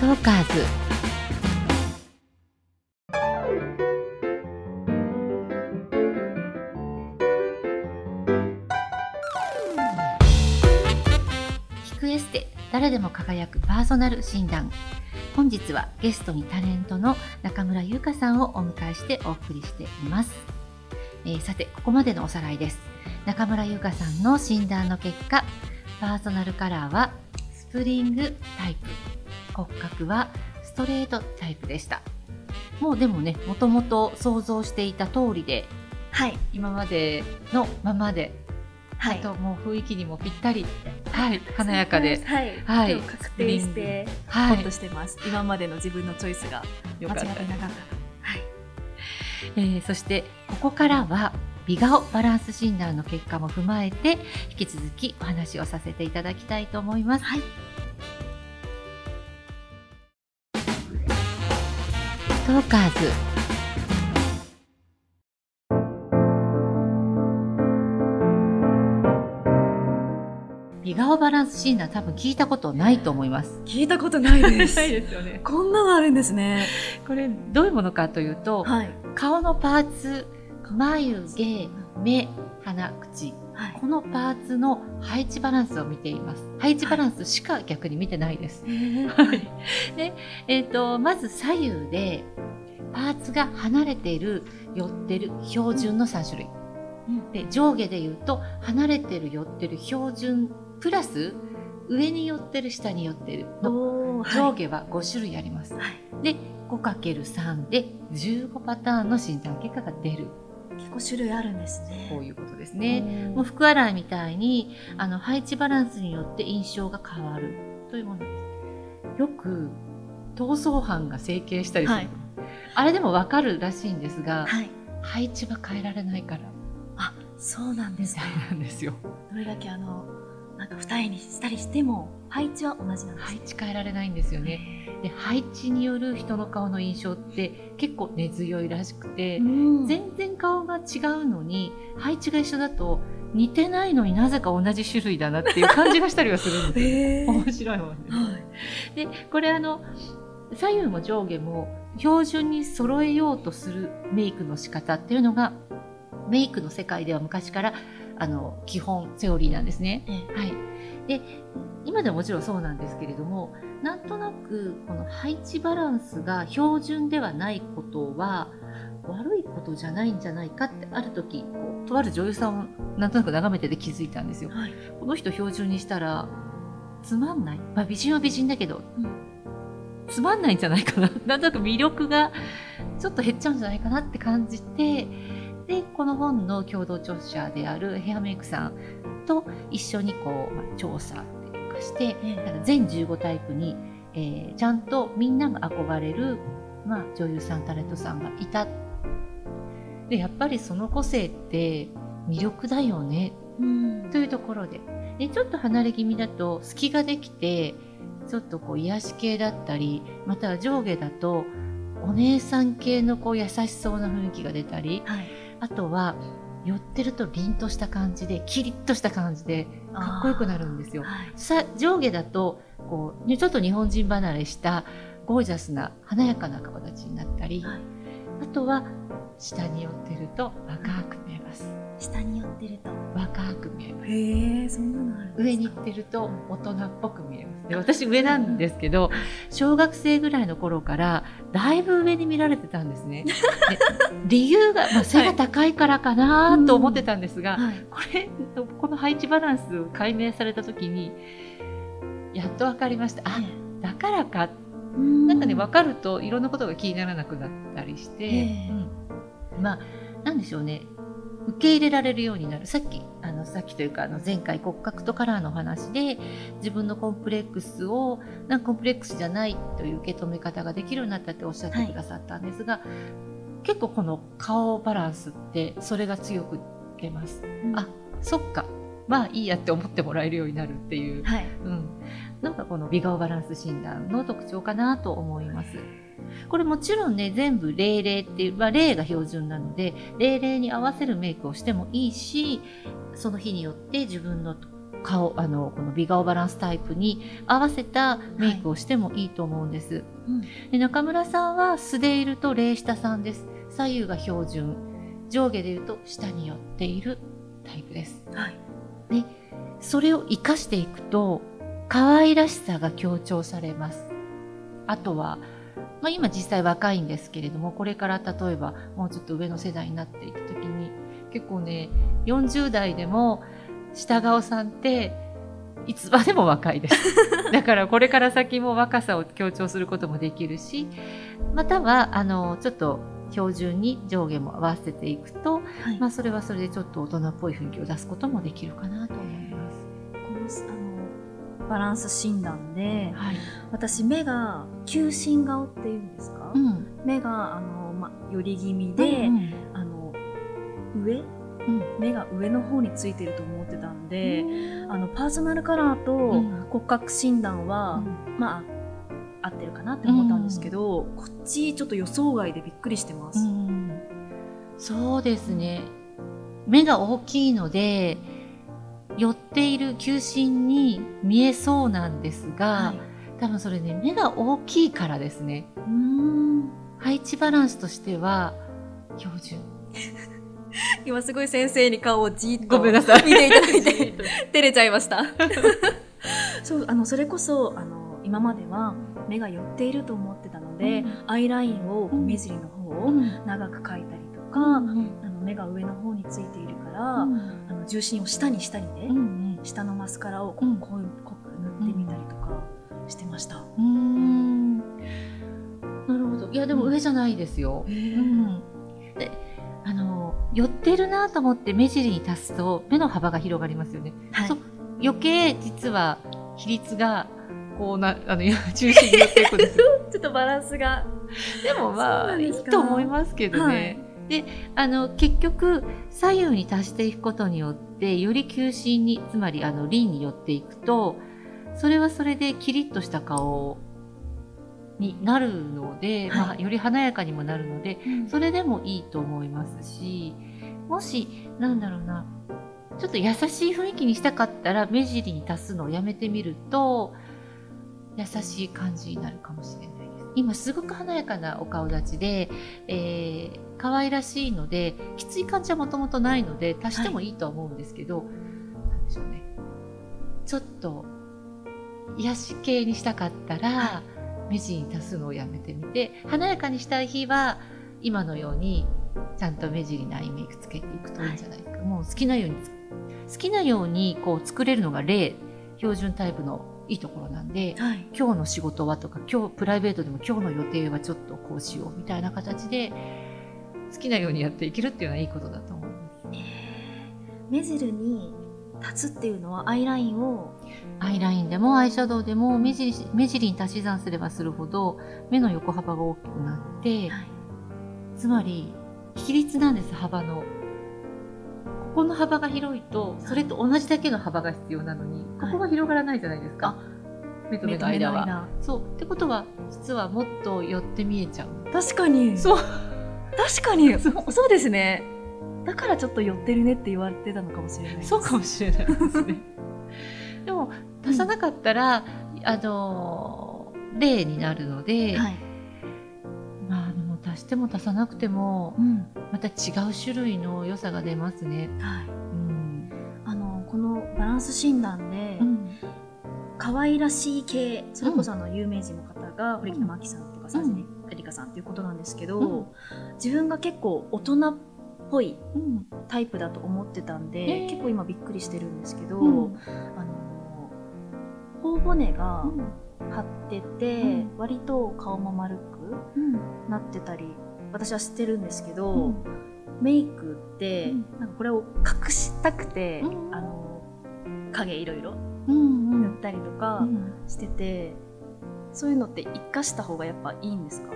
トーカーズ聞くエステ誰でも輝くパーソナル診断。本日はゲストにタレントの中村優香さんをお迎えしてお送りしています、えーさてここまでのおさらいです。中村優香さんの診断の結果パーソナルカラーはスプリングタイプ。骨格はストレートタイプでした。もうでもねもともと想像していた通りではい。今までのままで、はい。あともう雰囲気にもぴったりはい。華やかではい、はい。確定してはい。ほっとしてます、今までの自分のチョイスが間よかった違ってなかった。はい。えーそしてここからは美顔バランス診断の結果も踏まえて引き続きお話をさせていただきたいと思います。はいトーカーズ。美顔バランス診断多分聞いたことないと思います。聞いたことないです。ですよね。こんなのあるんですね。これどういうものかというと、はい。顔のパーツ眉毛目鼻口はいこのパーツの配置バランスを見ています。配置バランスしか逆に見てないです。はいで、えっ、と、まず左右で、パーツが離れている、寄ってる、標準の3種類。で、上下で言うと、離れてる、寄ってる、標準、プラス、上に寄ってる、下に寄ってるの上下は5種類あります。はいで、5×3 で15パターンの診断結果が出る。結構種類あるんですね。こういうことですね。ねもう服洗いみたいにあの配置バランスによって印象が変わる。というものです。よく逃走犯が整形したりする、はい。あれでもわかるらしいんですが、はい。配置は変えられないから。あそうなんですか。みたいなんですよ。どれだけあの二重にしたりしても配置は同じなんです配置変えられないんですよね。で配置による人の顔の印象って結構根強いらしくて、うん全然顔が違うのに配置が一緒だと似てないのになぜか同じ種類だなっていう感じがしたりはするんですよ。へー面白いもんです。はいでこれあの左右も上下も標準に揃えようとするメイクの仕方っていうのがメイクの世界では昔からあの基本セオリーなんですね。えはい、で今でももちろんそうなんですけれどもなんとなくこの配置バランスが標準ではないことは悪いことじゃないんじゃないかってある時こうとある女優さんをなんとなく眺めてて気づいたんですよ。はい。この人標準にしたらつまんない、まあ、美人は美人だけど、うん。つまんないんじゃないかな。なんとなく魅力がちょっと減っちゃうんじゃないかなって感じてでこの本の共同著者であるヘアメイクさんと一緒にこう、まあ、調査っていうかしてえだから全15タイプに、えーちゃんとみんなが憧れる、まあ、女優さんタレントさんがいた。でやっぱりその個性って魅力だよね。うん。というところで。でちょっと離れ気味だと隙ができてちょっとこう癒し系だったりまたは上下だとお姉さん系のこう優しそうな雰囲気が出たりはいあとは寄ってると凛とした感じでキリッとした感じでかっこよくなるんですよ。はい。さ上下だとこうねちょっと日本人離れしたゴージャスな華やかな顔立ちになったり、はい。あとは下に寄ってると若く見えます。下に寄ってると若く見えます。へえそんなのある上に行ってると大人っぽく見えます。で私上なんですけど、小学生ぐらいの頃からだいぶ上に見られてたんですね。で理由が、まあ、背が高いからかなと思ってたんですが、はいこれこの配置バランスを解明された時にやっと分かりました。あだからかななんかね分かるといろんなことが気にならなくなったりして、ええうんまあなんでしょうね。受け入れられるようになる。さっきあのさっきというかあの前回骨格とカラーのお話で自分のコンプレックスをなんかコンプレックスじゃないという受け止め方ができるようになったっておっしゃってくださったんですが、結構この顔バランスってそれが強く出ます。あそっか。まあいいやって思ってもらえるようになるっていう。はい。うん、なんかこの美顔バランス診断の特徴かなと思います。これもちろんね全部00っていう、まあ、0が標準なので00に合わせるメイクをしてもいいしその日によって自分の顔あのこの美顔バランスタイプに合わせたメイクをしてもいいと思うんです、うん。で中村さんは素でいるとレイ下さんです。左右が標準。上下でいうと下に寄っているタイプです。はい。それを活かしていくと可愛らしさが強調されます。あとは、まあ、今実際若いんですけれどもこれから例えばもうちょっと上の世代になっていく時に結構ね40代でも下顔さんっていつまでも若いです だからこれから先も若さを強調することもできるしまたはあのちょっと標準に上下も合わせていくと、はいまあ、それはそれでちょっと大人っぽい雰囲気を出すこともできるかなと思います。バランス診断ではい。私目が球心顔っていうんですか、うん。目があの、ま、寄り気味で、うんあの上？うん。目が上の方についてると思ってたんで、うん。あのパーソナルカラーとん。骨格診断は、まあ合ってるかなって思ったんですけど、こっちちょっと予想外でびっくりしてます。うん。そうですね。目が大きいので、寄っている球心に見えそうなんですが、はい。多分それね、目が大きいからですね。うーん。配置バランスとしては、標準。今すごい先生に顔をじっとごめんなさい。見ていただいて 照れちゃいました。そうあのそれこそあの今までは目が寄っていると思ってたので、うん。アイラインを目尻の方をうん。長く描いたりとか、うんあの目が上の方についているから、うんあの重心を下にしたりね、うん下のマスカラをこう濃く塗ってみたりとかしてました。うーんなるほど。いや、でも上じゃないですよ。へうーん。で、あの、寄ってるなと思って目尻に足すと目の幅が広がりますよね。はいそう余計実は比率がこうな、あの、中心に寄っていくんですよ。ちょっとバランスがでもまあ、いいと思いますけどね。はいで、あの、結局、左右に足していくことによって、より球心に、つまり、あの、輪に寄っていくと、それはそれでキリッとした顔になるので、はいまあ、より華やかにもなるので、それでもいいと思いますし、もし、なんだろうな、ちょっと優しい雰囲気にしたかったら、目尻に足すのをやめてみると、優しい感じになるかもしれない。今すごく華やかなお顔立ちで、えー、可愛らしいので、きつい感じはもともとないので、足してもいいとは思うんですけど、なんでしょうね。ちょっと、癒し系にしたかったら、は目尻に足すのをやめてみて、華やかにしたい日は、今のように、ちゃんと目尻にアイメイクつけていくといいんじゃないか。もう好きなようにつ、好きなようにこう作れるのが例、標準タイプのいいところなんで、はい今日の仕事はとか、今日プライベートでも今日の予定はちょっとこうしようみたいな形で、好きなようにやっていけるっていうのはいいことだと思います。目尻に立つっていうのはアイラインを？アイラインでもアイシャドウでも目尻目尻に足し算すればするほど目の横幅が大きくなって、はいつまり比率なんです幅の。ここの幅が広いとそれと同じだけの幅が必要なのに、ここは広がらないじゃないですか。目と目の間は。間。そう。ってことは実はもっと寄って見えちゃう。確かに。そう。確かに。そそうですね。だからちょっと寄ってるねって言われてたのかもしれないです。そうかもしれないですね。でも足さなかったら、あの例になるので、はい、しても足さなくてもうん。また違う種類の良さが出ますね。はい、うん。あのこのバランス診断で、うん。可愛らしい系それこそあの有名人の方が堀北真希さんとかうん佐治絵里香さんっていうことなんですけど、うん。自分が結構大人っぽいうん。タイプだと思ってたんで、結構今びっくりしてるんですけど、うん。あの頬骨がうん。張ってて、うん。割と顔も丸くうん。なってたり私は知ってるんですけど、うんメイクって、うんなんかこれを隠したくて、うんあの影いろいろうん。塗ったりとかうん。してて、そういうのって活かした方がやっぱいいんですか？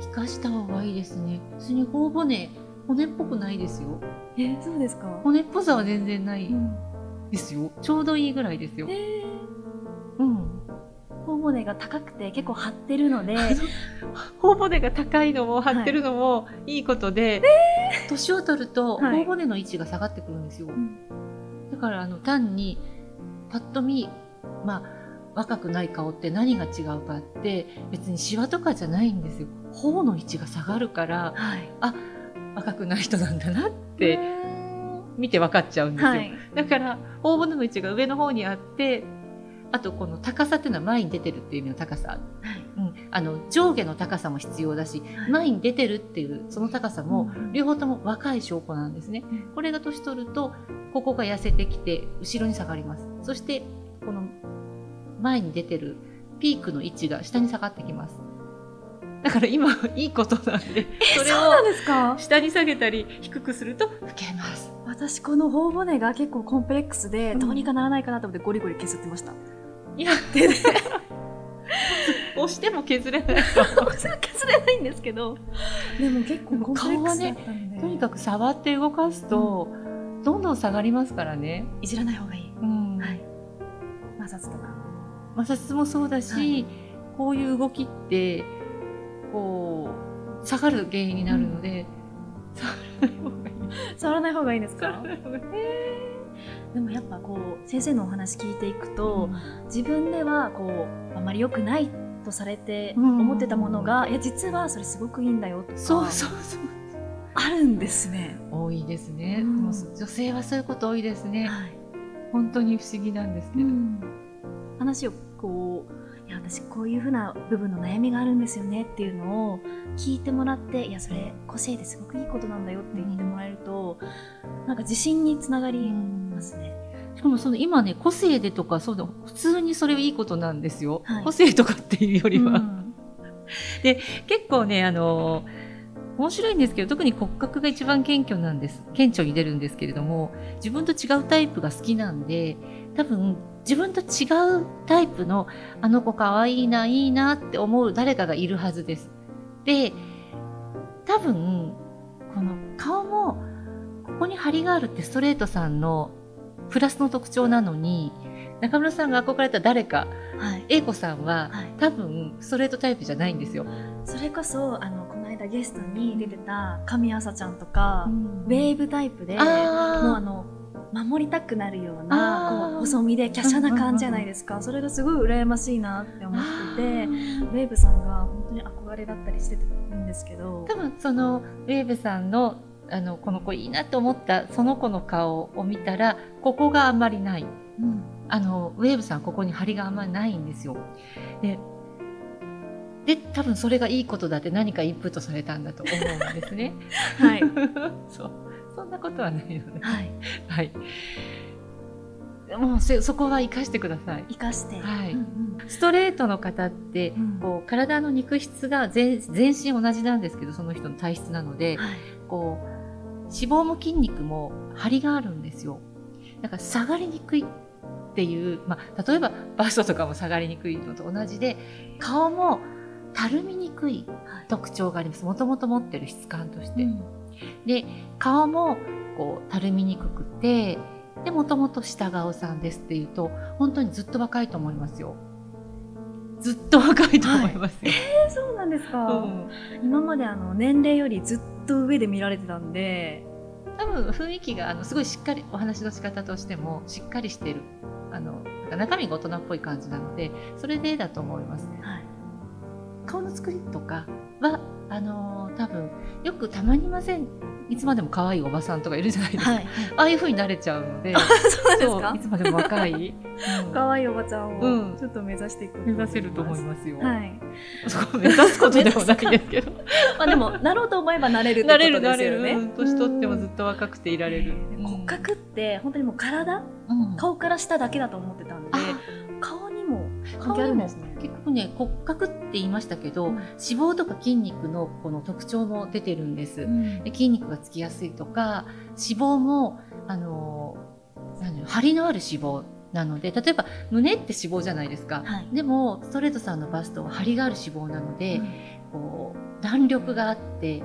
生かした方がいいですね。普通に頬骨、骨っぽくないですよ。えそうですか、骨っぽさは全然ないうんですよ。ちょうどいいぐらいですよ。えうん。頬骨が高くて結構張ってるので頬骨が高いのも張ってるのもいいことで、年を取るとはい。頬骨の位置が下がってくるんですよ。ん。だからあの単にパッと見まあ若くない顔って何が違うかって別にシワとかじゃないんですよ。頬の位置が下がるからはい。若くない人なんだなって見て分かっちゃうんですよ、はい。だから頬骨の位置が上の方にあってあとこの高さっていうのは前に出てるっていう意味の高さ、はい。うん、あの上下の高さも必要だしはい。前に出てるっていうその高さもうん。両方とも若い証拠なんですね。うん。これが年取るとここが痩せてきて後ろに下がります。そしてこの前に出てるピークの位置が下に下がってきます。だから今いいことなんでそれを下に下げたり低くすると老けます。私この頬骨が結構コンプレックスで、うん。どうにかならないかなと思ってゴリゴリ削ってました。いや手で押しても削れない削れないんですけど、でも結構コンプレックスだったんで。とにかく触って動かすと、どんどん下がりますからね。いじらない方がいい。うんはい。摩擦とか。摩擦もそうだし、はいこういう動きってこう下がる原因になるので、触らない方がいい。触らない方がいいですか？触らない方がいいでもやっぱこう先生のお話聞いていくと、自分ではこうあまり良くないとされてうん。思ってたものが、いや実はそれすごくいいんだよとかそうそうそうあるんですね。多いですね、うん。女性はそういうこと多いですね。はい。本当に不思議なんですけど、話をこういや私こういうふうな部分の悩みがあるんですよねっていうのを聞いてもらっていやそれ個性ですごくいいことなんだよって言ってもらえると、なんか自信につながり。しかもその今ね個性でとかそうだ普通にそれいいことなんですよ、はい。個性とかっていうよりは、うん。結構ねあの面白いんですけど特に骨格が一番謙虚なんです。顕著に出るんですけれども自分と違うタイプが好きなんで多分自分と違うタイプのあの子かわいいないいなって思う誰かがいるはずです。で多分この顔もここに張りがあるってストレートさんのプラスの特徴なのに中村さんが憧れた誰かはい。英子さんははい。多分ストレートタイプじゃないんですよ。それこそあのこの間ゲストに出てた神朝ちゃんとか、ウェーブタイプでもうああの守りたくなるようなこう細身で華奢な感じじゃないですか、それがすごい羨ましいなって思っててー。ウェーブさんが本当に憧れだったりしてるんですけど。多分そのウェーブさんのあのこの子いいなと思ったその子の顔を見たらここがあんまりない。うん。あのウェーブさんここに張りがあんまりないんですよ。でで多分それがいいことだって何かインプットされたんだと思うんですね。はい。そう。そんなことはないので、はい。はい、もうせそこは生かしてください。生かして、はい。うんストレートの方ってうん。こう体の肉質が全全身同じなんですけどその人の体質なのではい。こう脂肪も筋肉も張りがあるんですよ。だから下がりにくいっていう、まあ、例えばバストとかも下がりにくいのと同じで顔もたるみにくいはい特徴があります。もともと持ってる質感として、うん。で顔もこうたるみにくくてでもともと下顔さんですっていうと本当にずっと若いと思いますよずっと若いと思いますよ、えそうなんですか、うん。今まであの年齢よりずっと上で見られてたんで。多分雰囲気があのすごいしっかりお話の仕方としてもしっかりしてるあのなんか中身が大人っぽい感じなのでそれでだと思います。はい顔の作りとかはあの多分よくたまにいません。いつまでも可愛いおばさんとかいるじゃないですか、はいああいう風になれちゃうので。そういつまでも若い、うん。か可愛いおばちゃんうん。をちょっと目指していく目指せると思いますよ、はい。そこを目指すことでもないですけど。まあでもなろうと思えばなれるってなれことるなれる、ですよねうん。年取ってもずっと若くていられる、うん。骨格って本当にもう体うん。顔から下だけだと思ってたんであ顔にも関係あるんですね結局ね骨格って言いましたけど、うん。脂肪とか筋肉のこの特徴も出てるんです、うん。で筋肉がつきやすいとか脂肪もあの張りのある脂肪なので例えば胸って脂肪じゃないですか、はい。でもストレートさんのバストは張りがある脂肪なので、うん。こう弾力があって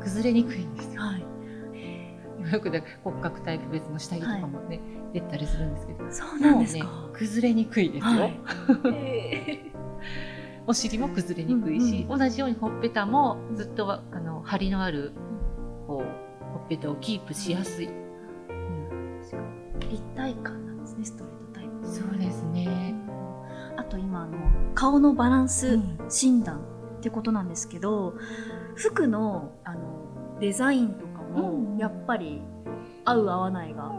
崩れにくいんですよ。はい。よくね骨格タイプ別の下着とかもね、出たりするんですけど。そうなんですね崩れにくいですよ、はい。え お尻も崩れにくいし、うん同じようにほっぺたもずっとあの張りのあるこうほっぺたをキープしやすい、うん。ー立体感なんですねストレートタイプ。そうですね。あと今あの顔のバランスうん。診断ってことなんですけど、服のあのデザインとかうん。もやっぱり合う合わないが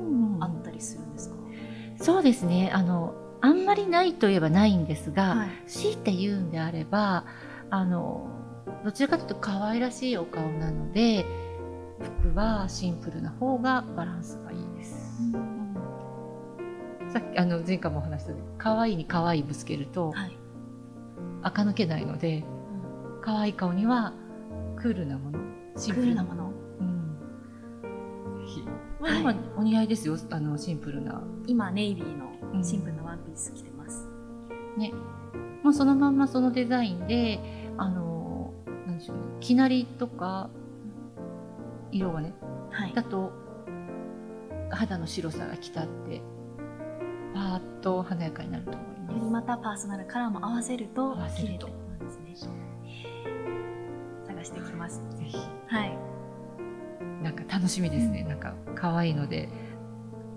りするんですか、そうですね。あの、あんまりないといえばないんですが、はい強いて言うんであれば、あの、どちらかというと可愛らしいお顔なので、服はシンプルな方がバランスがいいです。さっき、あの、前回もお話したように、可愛いに可愛いぶつけると、はい垢抜けないので、可愛い顔にはクールなもの、シンクプルなもの。はい今、お似合いですよ。あの、シンプルな。今ネイビーうんのシンプルなワンピース着てます、ね。まあ、そのまんまそのデザインで、あの、なんでしょうね。きなりとか、色がね、はいだと、肌の白さがきたって、パーッと華やかになると思います。よりまたパーソナルカラーも合わせると綺麗とね探してきますぜひ。はいなんか楽しみですね。なんか可愛いので、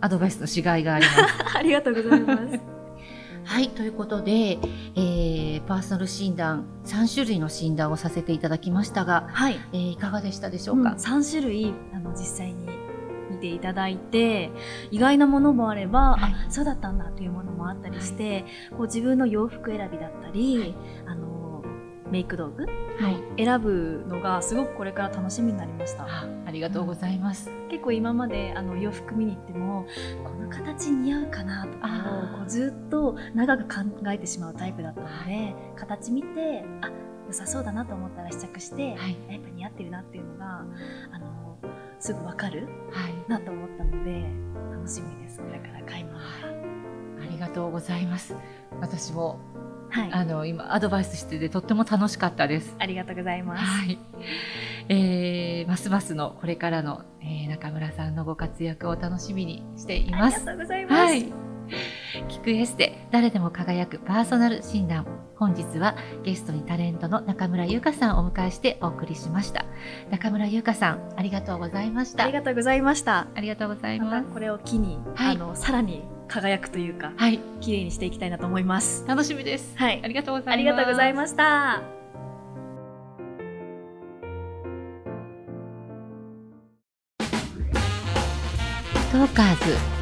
アドバイスのしがいがあります。ありがとうございます。はい、ということで、えー、パーソナル診断、3種類の診断をさせていただきましたが、はい。えーいかがでしたでしょうか、3種類あの実際に見ていただいて意外なものもあれば、はい。あそうだったんだというものもあったりして、こう自分の洋服選びだったり、あのメイク道具はい。選ぶのがすごくこれから楽しみになりましたあありがとうございます。結構今まであの洋服見に行ってもこの形似合うかなとかをこうずっと長く考えてしまうタイプだったので形見てあ良さそうだなと思ったら試着して、はい。やっぱ似合ってるなっていうのがあのすぐ分かるはい。なと思ったので楽しみですこれから買い物がありがとうございます。私も、はいああの、今、アドバイスしてて、とっても楽しかったです。りがとうございます、はい。えー、ますますの、これからの、えー、中村さんのご活躍を楽しみにしていますありが。とうございます、はい。聞くエステ、誰でも輝くパーソナル診断。本日はゲストにタレントの中村優香さんをお迎えしてお送りしました。中村優香さん、ありがとうございました。ありがとうございましたありがとうございます。またこれを機に、はいあのさらに輝くというかはい、綺麗にしていきたいなと思います。楽しみです。はい。ありがとうございます。ありがとうございました。トーカーズ